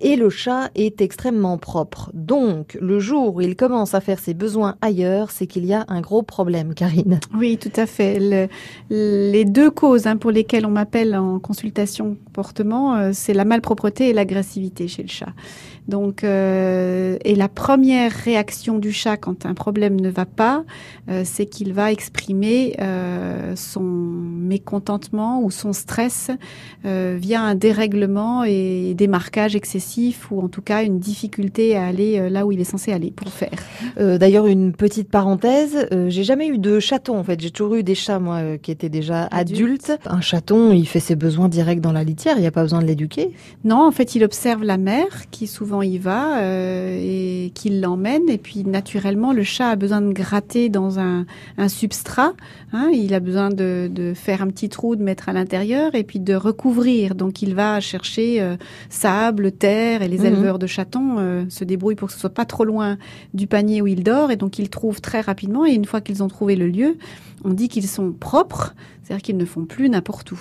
et le chat est extrêmement propre. Donc, le jour où il commence à faire ses besoins ailleurs, c'est qu'il y a un gros problème, Karine. Oui, tout à fait. les deux causes hein, pour lesquelles on m'appelle en consultation comportement, euh, c'est la malpropreté et l'agressivité chez le chat. Donc, euh, et la première réaction du chat quand un problème ne va pas, euh, c'est qu'il va exprimer euh, son mécontentement ou son stress euh, via un dérèglement et des marquages excessifs ou en tout cas une difficulté à aller euh, là où il est censé aller pour faire. Euh, D'ailleurs, une petite parenthèse, euh, j'ai jamais eu de chaton en fait. J'ai toujours eu des chats moi qui étaient déjà adultes. Un chaton, il fait ses besoins directs dans la litière. Il n'y a pas besoin de l'éduquer. Non, en fait, il observe la mère qui souvent y va et qui l'emmène. Et puis naturellement, le chat a besoin de gratter dans un, un substrat. Hein, il a besoin de, de, faire un petit trou, de mettre à l'intérieur et puis de recouvrir. Donc il va chercher euh, sable, terre et les mmh. éleveurs de chatons euh, se débrouillent pour que ce soit pas trop loin du panier où il dort. Et donc ils trouvent très rapidement. Et une fois qu'ils ont trouvé le lieu, on dit qu'ils sont propres, c'est-à-dire qu'ils ne font plus n'importe où.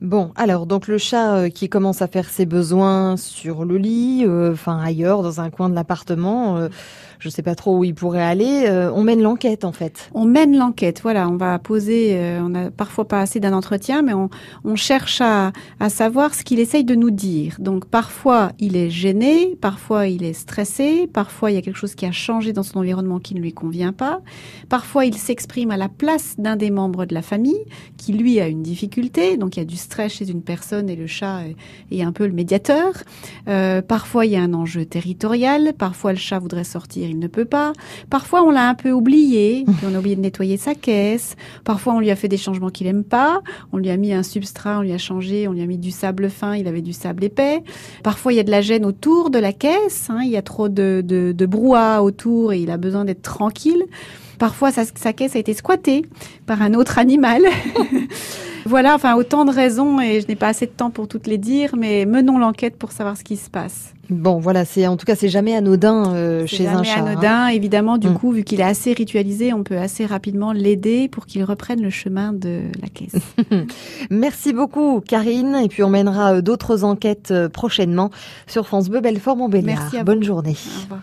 Bon, alors donc le chat euh, qui commence à faire ses besoins sur le lit, enfin ailleurs, dans un coin de l'appartement, je sais pas trop où il pourrait aller. On mène l'enquête en fait. On mène l'enquête. Voilà, on va poser. On a parfois pas d'un entretien, mais on, cherche à, savoir ce qu'il essaye de nous dire. Donc parfois il est gêné, parfois il est stressé, parfois il y a quelque chose qui a changé dans son environnement qui ne lui convient pas. Parfois il s'exprime à la place d'un des membres de la famille qui lui a une difficulté. Donc il y a du stress chez une personne et le chat est, un peu le médiateur. Euh, parfois il y a un enjeu territorial. Parfois le chat voudrait sortir il ne peut pas. Parfois, on l'a un peu oublié, on a oublié de nettoyer sa caisse. Parfois, on lui a fait des changements qu'il aime pas. On lui a mis un substrat, on lui a changé, on lui a mis du sable fin, il avait du sable épais. Parfois, il y a de la gêne autour de la caisse. Hein, il y a trop de, de, de brouhaha autour et il a besoin d'être tranquille. Parfois, sa, sa, caisse a été squattée par un autre animal. voilà, enfin, autant de raisons et je n'ai pas assez de temps pour toutes les dire, mais menons l'enquête pour savoir ce qui se passe. Bon, voilà, c'est en tout cas c'est jamais anodin euh, chez un chat. Jamais anodin, hein. évidemment. Du mmh. coup, vu qu'il est assez ritualisé, on peut assez rapidement l'aider pour qu'il reprenne le chemin de la caisse. Merci beaucoup, Karine. Et puis on mènera d'autres enquêtes prochainement sur France Bleu Belfort Montbéliard. Merci. À Bonne journée. Au revoir.